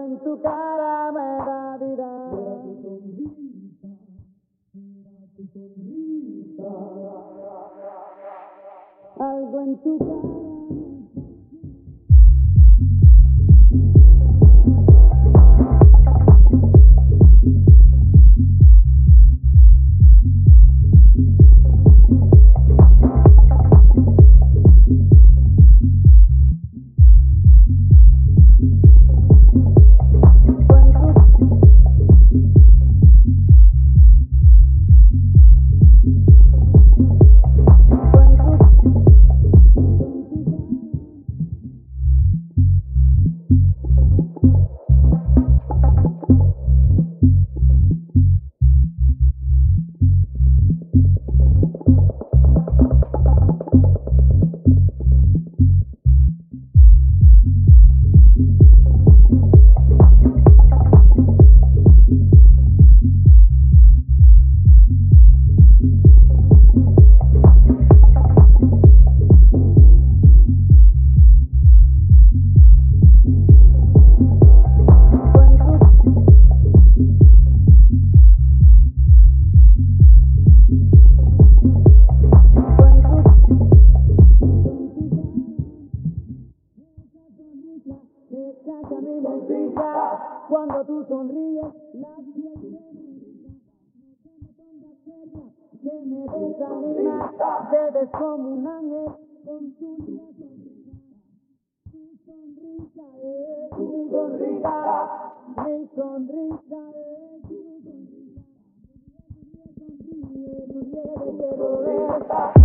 En tu cara me da vida. Algo en tu cara cuando tú sonríes, la piel que me desanima. Te ves como un ángel con tu sonrisa. Tu sonrisa es mi sonrisa, mi sonrisa es tu sonrisa. Sonríe, sonríe, te quiero ver.